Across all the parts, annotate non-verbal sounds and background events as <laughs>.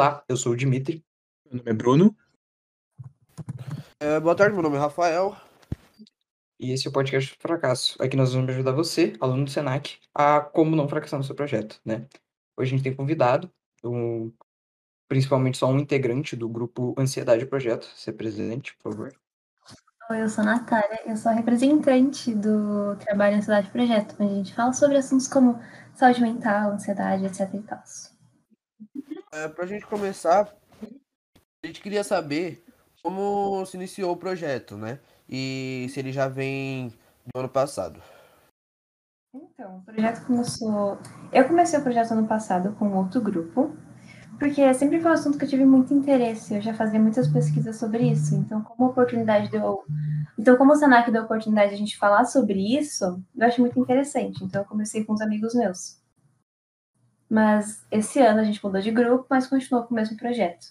Olá, eu sou o Dimitri. Meu nome é Bruno. É, boa tarde, meu nome é Rafael. E esse é o podcast Fracasso. Aqui nós vamos ajudar você, aluno do Senac, a como não fracassar no seu projeto, né? Hoje a gente tem convidado, um, principalmente só um integrante do grupo Ansiedade Projeto. Se presente, por favor. Oi, eu sou a Natália, eu sou a representante do trabalho Ansiedade Projeto, onde a gente fala sobre assuntos como saúde mental, ansiedade, etc e tal. É, pra gente começar, a gente queria saber como se iniciou o projeto, né? E se ele já vem do ano passado. Então, o projeto começou. Eu comecei o projeto ano passado com outro grupo, porque sempre foi um assunto que eu tive muito interesse. Eu já fazia muitas pesquisas sobre isso. Então, como oportunidade deu. Então, como o Senac deu a oportunidade de a gente falar sobre isso, eu acho muito interessante. Então, eu comecei com os amigos meus. Mas esse ano a gente mudou de grupo, mas continuou com o mesmo projeto.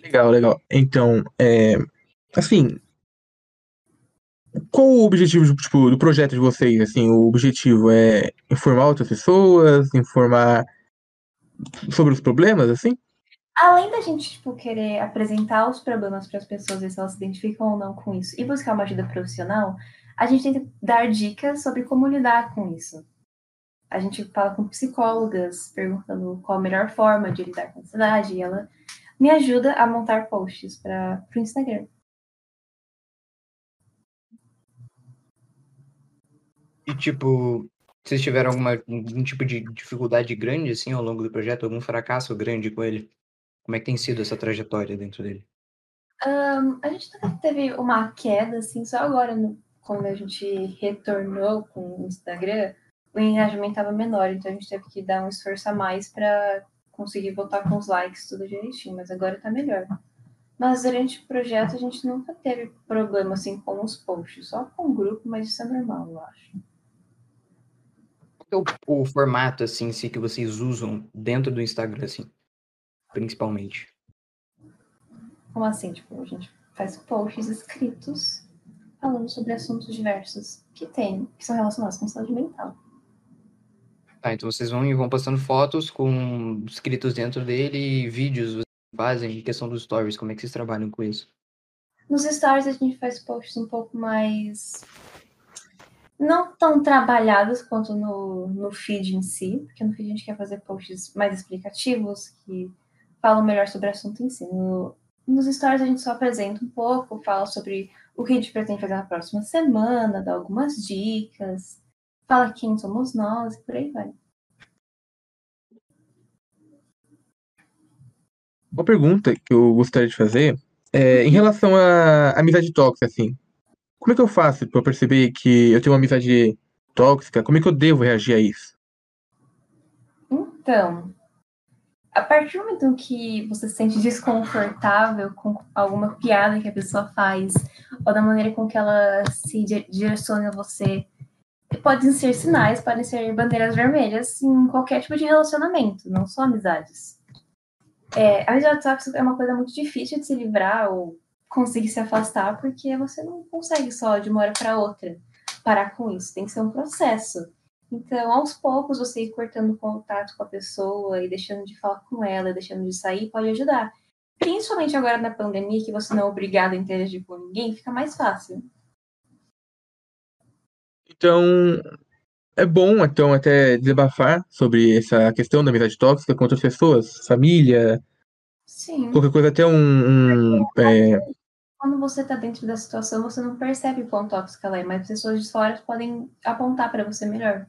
Legal, legal. Então, é, assim, qual o objetivo tipo, do projeto de vocês? Assim, o objetivo é informar outras pessoas, informar sobre os problemas, assim? Além da gente tipo, querer apresentar os problemas para as pessoas, ver se elas se identificam ou não com isso, e buscar uma ajuda profissional, a gente tenta dar dicas sobre como lidar com isso. A gente fala com psicólogas, perguntando qual a melhor forma de lidar com a ansiedade, e ela me ajuda a montar posts para o Instagram. E, tipo, vocês tiveram alguma, algum tipo de dificuldade grande, assim, ao longo do projeto? Algum fracasso grande com ele? Como é que tem sido essa trajetória dentro dele? Um, a gente teve uma queda, assim, só agora, no, quando a gente retornou com o Instagram, o engajamento estava menor, então a gente teve que dar um esforço a mais para conseguir voltar com os likes tudo direitinho, mas agora tá melhor. Mas durante o projeto a gente nunca teve problema assim com os posts, só com o grupo, mas isso é normal, eu acho. O, o formato assim si, que vocês usam dentro do Instagram, assim, principalmente? Como assim? Tipo, a gente faz posts escritos falando sobre assuntos diversos que tem, que são relacionados com saúde mental. Tá, então vocês vão e vão postando fotos com escritos dentro dele e vídeos vocês fazem em questão dos stories. Como é que vocês trabalham com isso? Nos stories a gente faz posts um pouco mais. Não tão trabalhados quanto no, no feed em si, porque no feed a gente quer fazer posts mais explicativos, que falam melhor sobre o assunto em si. No, nos stories a gente só apresenta um pouco, fala sobre o que a gente pretende fazer na próxima semana, dá algumas dicas fala quem somos nós e por aí vai. Uma pergunta que eu gostaria de fazer é em relação à amizade tóxica, assim. Como é que eu faço para perceber que eu tenho uma amizade tóxica? Como é que eu devo reagir a isso? Então, a partir do momento que você se sente desconfortável com alguma piada que a pessoa faz, ou da maneira com que ela se direciona a você, podem ser sinais, podem ser bandeiras vermelhas em qualquer tipo de relacionamento, não só amizades. É, a amizade tóxica é uma coisa muito difícil de se livrar ou conseguir se afastar, porque você não consegue só de uma hora para outra parar com isso. Tem que ser um processo. Então, aos poucos, você ir cortando contato com a pessoa e deixando de falar com ela, deixando de sair, pode ajudar. Principalmente agora na pandemia, que você não é obrigado a interagir com ninguém, fica mais fácil. Então, é bom, então, até desabafar sobre essa questão da amizade tóxica com outras pessoas, família, Sim. qualquer coisa, até um. um é... Quando você está dentro da situação, você não percebe o quão tóxica ela é, mas pessoas de fora podem apontar para você melhor.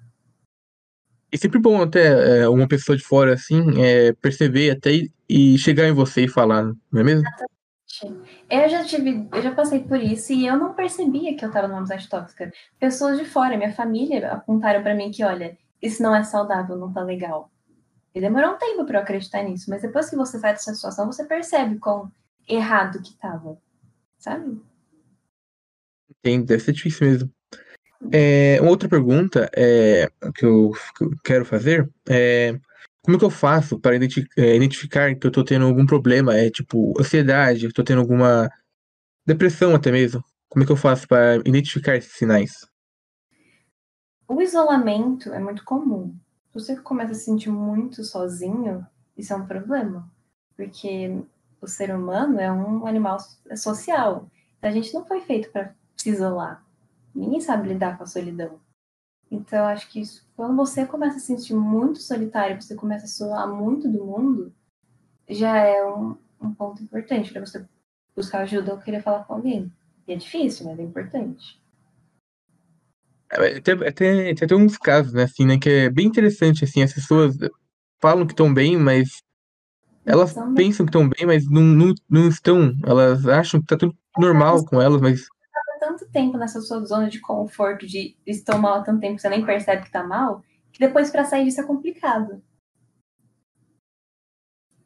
E sempre bom até é, uma pessoa de fora, assim, é, perceber até e, e chegar em você e falar, não é mesmo? Exatamente. Eu já tive, eu já passei por isso e eu não percebia que eu estava numa amizade tóxica. Pessoas de fora, minha família, apontaram para mim que, olha, isso não é saudável, não tá legal. E demorou um tempo para eu acreditar nisso, mas depois que você sai dessa situação, você percebe quão errado que tava, sabe? Entendo, deve ser difícil mesmo. É, outra pergunta é, que, eu, que eu quero fazer é como que eu faço para é, identificar que eu tô tendo algum problema? É tipo ansiedade, tô tendo alguma depressão até mesmo. Como é que eu faço para identificar esses sinais? O isolamento é muito comum. você começa a se sentir muito sozinho, isso é um problema. Porque o ser humano é um animal social. Então, a gente não foi feito para se isolar. Ninguém sabe lidar com a solidão. Então, acho que isso, quando você começa a se sentir muito solitário, você começa a isolar muito do mundo, já é um, um ponto importante para você buscar ajuda ou querer falar com alguém. E é difícil, mas é importante. É, tem, tem, tem, tem uns casos, né, assim, né, que é bem interessante, assim, as pessoas falam que estão bem, mas elas pensam que estão bem, mas não, não, não estão. Elas acham que tá tudo normal com elas, mas. Tanto tempo nessa sua zona de conforto, de estou mal há tanto tempo que você nem percebe que tá mal, que depois para sair disso é complicado.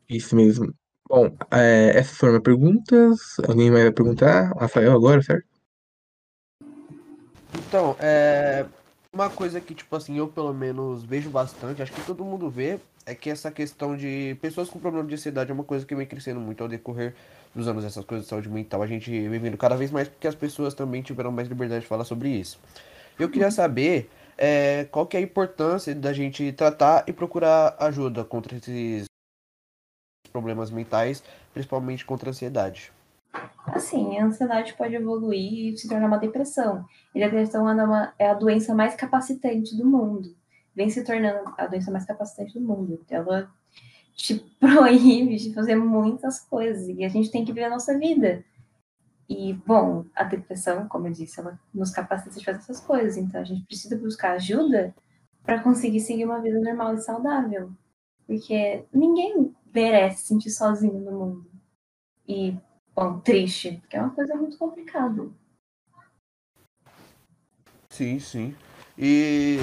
Isso mesmo. Bom, é, essas foram as perguntas. Alguém vai perguntar? Rafael agora, certo? Então, é, uma coisa que, tipo assim, eu pelo menos vejo bastante, acho que todo mundo vê, é que essa questão de pessoas com problema de ansiedade é uma coisa que vem crescendo muito ao decorrer dos anos, essas coisas de saúde mental. A gente vem vendo cada vez mais porque as pessoas também tiveram mais liberdade de falar sobre isso. Eu queria saber é, qual que é a importância da gente tratar e procurar ajuda contra esses problemas mentais, principalmente contra a ansiedade. Assim, a ansiedade pode evoluir e se tornar uma depressão. E a depressão é, é a doença mais capacitante do mundo. Vem se tornando a doença mais capacitante do mundo. Ela te <laughs> proíbe de fazer muitas coisas e a gente tem que viver a nossa vida. E, bom, a depressão, como eu disse, ela nos capacita de fazer essas coisas. Então, a gente precisa buscar ajuda para conseguir seguir uma vida normal e saudável. Porque ninguém merece se sentir sozinho no mundo. E triste, porque é uma coisa muito complicada. Sim, sim. E,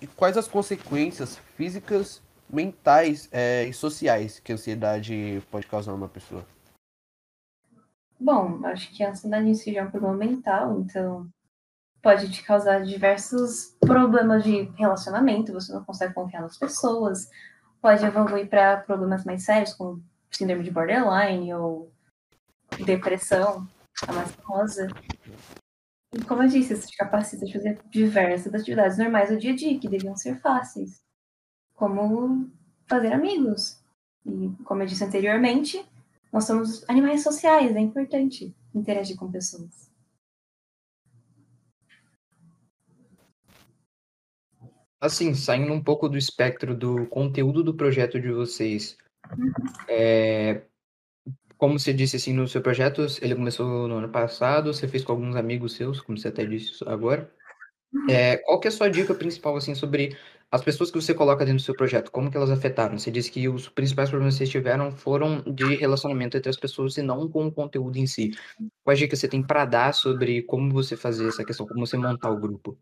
e quais as consequências físicas, mentais é, e sociais que a ansiedade pode causar numa pessoa? Bom, acho que a ansiedade em si já é um problema mental, então pode te causar diversos problemas de relacionamento, você não consegue confiar nas pessoas, pode evoluir para problemas mais sérios, como síndrome de borderline ou depressão, a mais famosa. E como eu disse, isso te capacita de fazer diversas atividades normais do dia a dia, que deviam ser fáceis. Como fazer amigos. E como eu disse anteriormente, nós somos animais sociais, é importante interagir com pessoas. Assim, saindo um pouco do espectro do conteúdo do projeto de vocês, uhum. é, como você disse assim no seu projeto, ele começou no ano passado, você fez com alguns amigos seus, como você até disse agora. É, qual que é a sua dica principal assim sobre as pessoas que você coloca dentro do seu projeto? Como que elas afetaram? Você disse que os principais problemas que vocês tiveram foram de relacionamento entre as pessoas e não com o conteúdo em si. Quais dicas você tem para dar sobre como você fazer essa questão, como você montar o grupo?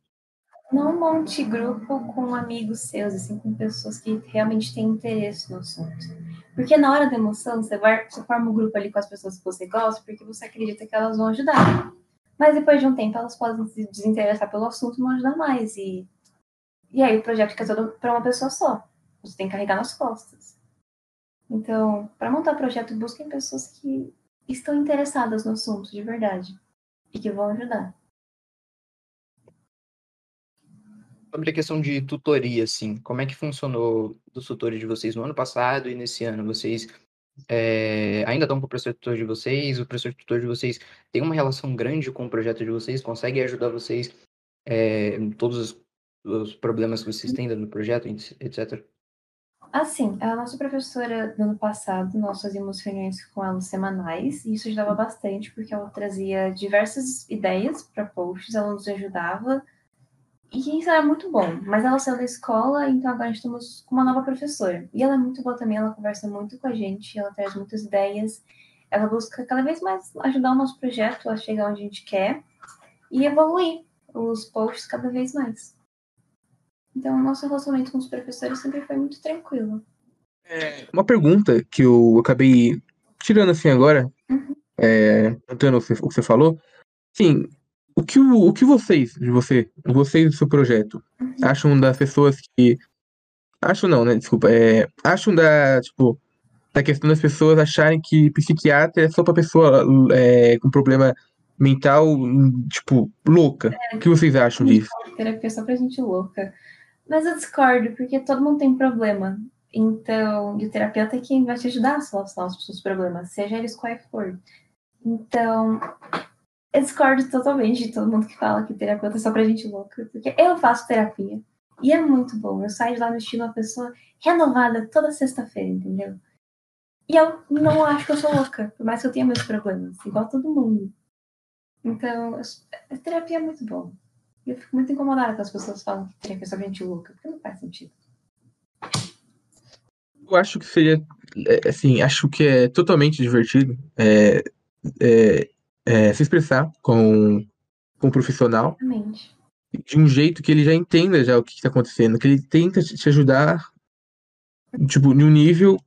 Não monte grupo com amigos seus, assim, com pessoas que realmente têm interesse no assunto. Porque na hora da emoção, você, vai, você forma um grupo ali com as pessoas que você gosta, porque você acredita que elas vão ajudar. Mas depois de um tempo, elas podem se desinteressar pelo assunto não ajudar mais. E, e aí o projeto fica todo para uma pessoa só. Você tem que carregar nas costas. Então, para montar projeto, busquem pessoas que estão interessadas no assunto de verdade e que vão ajudar. Sobre a questão de tutoria, assim, como é que funcionou dos tutores de vocês no ano passado e nesse ano? Vocês é, ainda estão com o professor tutor de vocês? O professor tutor de vocês tem uma relação grande com o projeto de vocês? Consegue ajudar vocês é, em todos os, os, problemas que vocês têm no projeto, etc? Assim, a nossa professora do ano passado, nós fazíamos reuniões com ela semanais, e isso ajudava bastante, porque ela trazia diversas ideias para posts, ela nos ajudava e isso era muito bom, mas ela saiu da escola, então agora estamos com uma nova professora. E ela é muito boa também, ela conversa muito com a gente, ela traz muitas ideias, ela busca cada vez mais ajudar o nosso projeto a chegar onde a gente quer e evoluir os posts cada vez mais. Então, o nosso relacionamento com os professores sempre foi muito tranquilo. É, uma pergunta que eu acabei tirando assim agora, uhum. é, o que você falou. Sim, o que, o, o que vocês, de você, vocês do seu projeto, acham das pessoas que. Acham não, né? Desculpa. É, acham da, tipo, da questão das pessoas acharem que psiquiatra é só pra pessoa é, com problema mental, tipo, louca. É, o que vocês acham disso? Terapia é só pra gente louca. Mas eu discordo, porque todo mundo tem problema. Então, e o terapeuta é quem vai te ajudar a solucionar os seus problemas, seja eles quais for. Então, eu discordo totalmente de todo mundo que fala que terapeuta é só pra gente louca, porque eu faço terapia e é muito bom. Eu saio de lá no estilo uma pessoa renovada toda sexta-feira, entendeu? E eu não acho que eu sou louca, por mais que eu tenha meus problemas, igual todo mundo. Então, a terapia é muito bom. Eu fico muito incomodada com as pessoas falam que terapia é só gente louca, porque não faz sentido. Eu acho que seria, é, assim, acho que é totalmente divertido é, é, é, se expressar com, com um profissional Exatamente. de um jeito que ele já entenda já o que está acontecendo, que ele tenta te ajudar, tipo, em um nível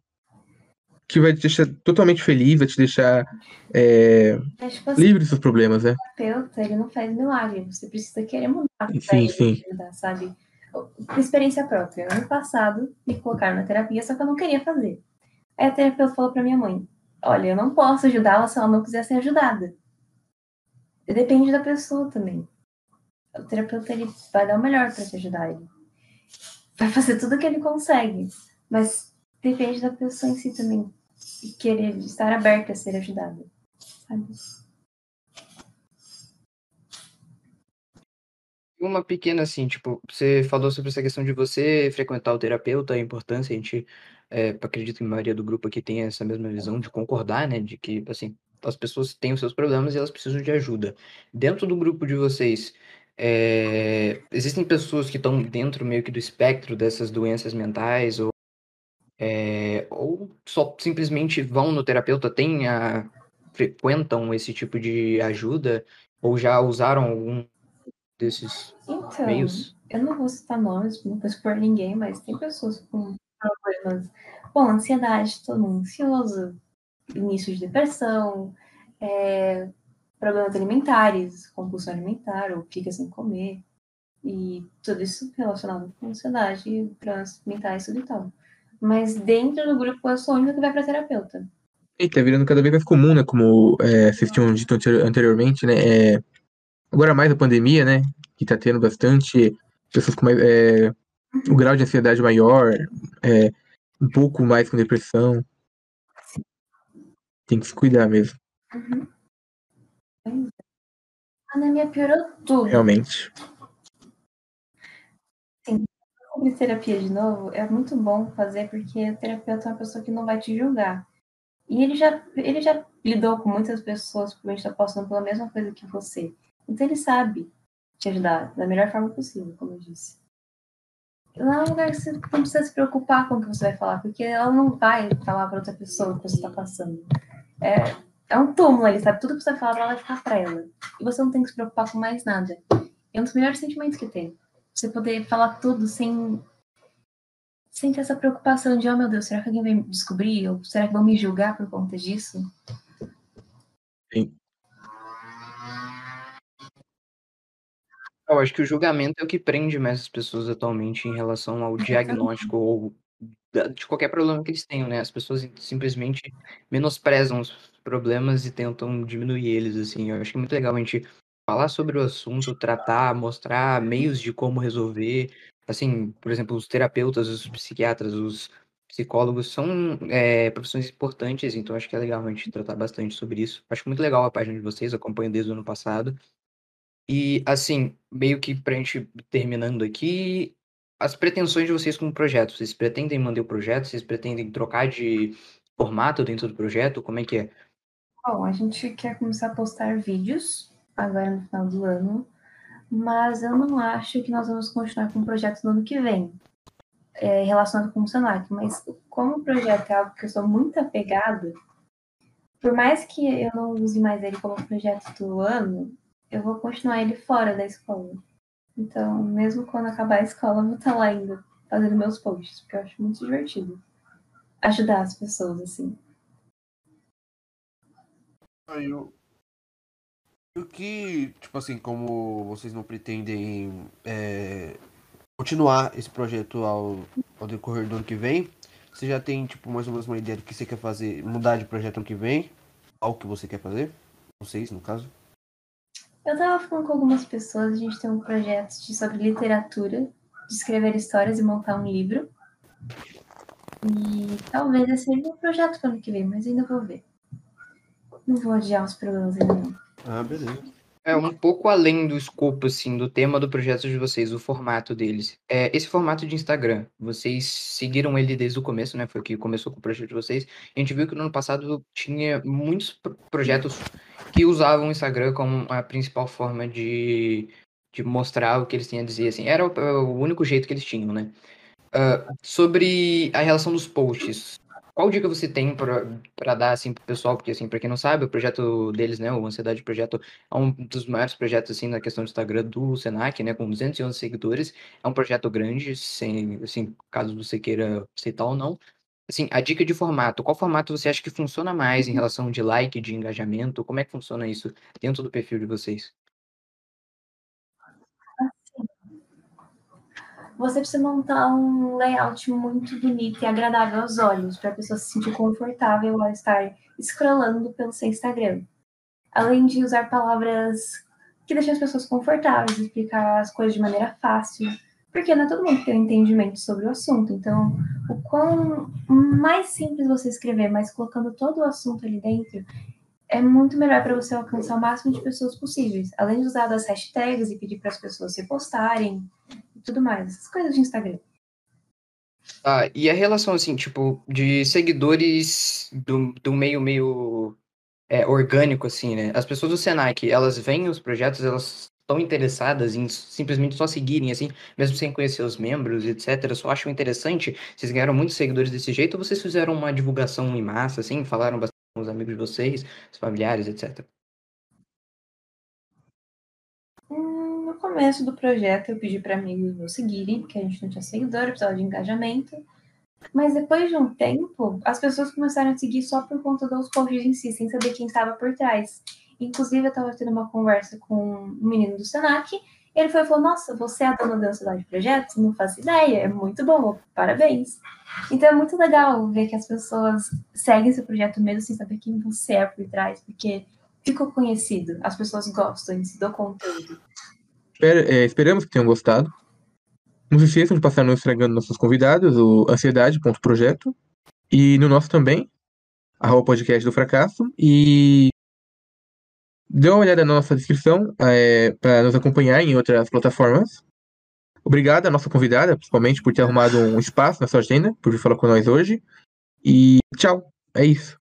que vai te deixar totalmente feliz, vai te deixar é, É tipo assim, livre dos seus problemas, né? o terapeuta, ele não faz milagre, você precisa querer mudar Sim, ele sim. te ajudar, sabe? Por experiência própria. Ano passado, me colocaram na terapia, só que eu não queria fazer. Aí a terapeuta falou pra minha mãe, olha, eu não posso ajudá-la se ela não quiser ser ajudada. Depende da pessoa também. O terapeuta, ele vai dar o melhor pra te ajudar. Ele vai fazer tudo o que ele consegue. Mas depende da pessoa em si também. E querer estar aberta a ser ajudada. Sabe? Uma pequena assim, tipo, você falou sobre essa questão de você frequentar o terapeuta, a importância, a gente é, acredito que a maioria do grupo aqui tem essa mesma visão de concordar, né, de que, assim, as pessoas têm os seus problemas e elas precisam de ajuda. Dentro do grupo de vocês, é, existem pessoas que estão dentro meio que do espectro dessas doenças mentais ou, é, ou só simplesmente vão no terapeuta, tem a, frequentam esse tipo de ajuda ou já usaram algum desses Então, meios? eu não vou citar nomes, não vou expor ninguém, mas tem pessoas com problemas. Bom, ansiedade, todo ansioso, início de depressão, é, problemas alimentares, compulsão alimentar, ou fica sem comer, e tudo isso relacionado com ansiedade, problemas mentais, tudo e tal. Mas dentro do grupo eu sou a única que vai pra terapeuta. E tá virando cada vez mais comum, né? Como é, vocês tinham dito anteri- anteriormente, né? É, agora mais a pandemia, né? Que tá tendo bastante pessoas com mais, é, o grau de ansiedade maior, é, um pouco mais com depressão. Tem que se cuidar mesmo, A anemia piorou tudo. realmente. sobre terapia de novo, é muito bom fazer porque o terapeuta é uma pessoa que não vai te julgar. E ele já, ele já lidou com muitas pessoas que provavelmente estão passando pela mesma coisa que você. Então ele sabe te ajudar da melhor forma possível, como eu disse. Lá é um lugar que você não precisa se preocupar com o que você vai falar, porque ela não vai falar para outra pessoa o que você está passando. É, é um túmulo ali, sabe? Tudo que você falar ela vai ficar para ela. E você não tem que se preocupar com mais nada. É um dos melhores sentimentos que tem você poder falar tudo sem sem ter essa preocupação de, oh meu Deus, será que alguém vai me descobrir? Ou será que vão me julgar por conta disso? Sim. Eu acho que o julgamento é o que prende mais as pessoas atualmente em relação ao diagnóstico ou de qualquer problema que eles tenham, né? As pessoas simplesmente menosprezam os problemas e tentam diminuir eles, assim. Eu acho que é muito legal a gente falar sobre o assunto, tratar, mostrar meios de como resolver. Assim, por exemplo, os terapeutas, os psiquiatras, os psicólogos são é, profissões importantes, então acho que é legal a gente tratar bastante sobre isso. Acho muito legal a página de vocês, acompanho desde o ano passado. E, assim, meio que pra gente terminando aqui, as pretensões de vocês com o projeto. Vocês pretendem manter o projeto? Vocês pretendem trocar de formato dentro do projeto? Como é que é? Bom, a gente quer começar a postar vídeos agora no final do ano, mas eu não acho que nós vamos continuar com o projeto no ano que vem, é, relacionado com o Senac. Mas como o projeto é algo que eu sou muito apegada, por mais que eu não use mais ele como projeto do ano, eu vou continuar ele fora da escola. Então, mesmo quando acabar a escola, eu vou estar lá ainda fazendo meus posts, porque eu acho muito divertido ajudar as pessoas, assim. Aí o e o que, tipo assim, como vocês não pretendem é, continuar esse projeto ao, ao decorrer do ano que vem, você já tem, tipo, mais ou menos uma ideia do que você quer fazer, mudar de projeto ano que vem? Algo que você quer fazer? Vocês, no caso? Eu tava falando com algumas pessoas, a gente tem um projeto de, sobre literatura de escrever histórias e montar um livro. E talvez esse seja um projeto para o ano que vem, mas ainda vou ver. Não vou adiar os problemas ainda não. Ah, beleza. É um pouco além do escopo, assim, do tema do projeto de vocês, o formato deles. É, esse formato de Instagram, vocês seguiram ele desde o começo, né? Foi o que começou com o projeto de vocês. A gente viu que no ano passado tinha muitos projetos que usavam o Instagram como a principal forma de, de mostrar o que eles tinham a dizer, assim. Era o, o único jeito que eles tinham, né? Uh, sobre a relação dos posts, qual dica você tem para dar assim pro pessoal? Porque assim, para quem não sabe, o projeto deles, né, o Ansiedade Projeto é um dos maiores projetos assim na questão do Instagram do Senac, né, com 211 seguidores. É um projeto grande, sem assim, caso você queira citar ou não. Assim, a dica de formato, qual formato você acha que funciona mais em relação de like, de engajamento? Como é que funciona isso dentro do perfil de vocês? você precisa montar um layout muito bonito e agradável aos olhos, para a pessoa se sentir confortável ao estar scrollando pelo seu Instagram. Além de usar palavras que deixem as pessoas confortáveis, explicar as coisas de maneira fácil, porque não é todo mundo que tem um entendimento sobre o assunto. Então, o quão mais simples você escrever, mas colocando todo o assunto ali dentro, é muito melhor para você alcançar o máximo de pessoas possíveis. Além de usar as hashtags e pedir para as pessoas se postarem, tudo mais, essas coisas de Instagram. Ah, e a relação, assim, tipo, de seguidores do, do meio, meio é, orgânico, assim, né? As pessoas do Senac, elas veem os projetos, elas estão interessadas em simplesmente só seguirem, assim, mesmo sem conhecer os membros, etc. Só acham interessante. Vocês ganharam muitos seguidores desse jeito ou vocês fizeram uma divulgação em massa, assim, falaram bastante com os amigos de vocês, os familiares, etc. começo do projeto eu pedi para amigos me seguirem, porque a gente não tinha seguidor, precisava de engajamento. Mas depois de um tempo, as pessoas começaram a seguir só por conta dos posts em si, sem saber quem estava por trás. Inclusive, eu estava tendo uma conversa com um menino do Senac, ele foi e falou: Nossa, você é a dona da Ansiedade Projetos? Não faço ideia, é muito bom, parabéns. Então é muito legal ver que as pessoas seguem esse projeto mesmo sem saber quem você é por trás, porque ficou conhecido, as pessoas gostam do conteúdo. É, esperamos que tenham gostado. Não se esqueçam de passar no Instagram dos nossos convidados, o ansiedade.projeto. E no nosso também, arroba podcast do fracasso. E dê uma olhada na nossa descrição é, para nos acompanhar em outras plataformas. Obrigado à nossa convidada, principalmente por ter arrumado um espaço na sua agenda, por vir falar com nós hoje. E tchau, é isso.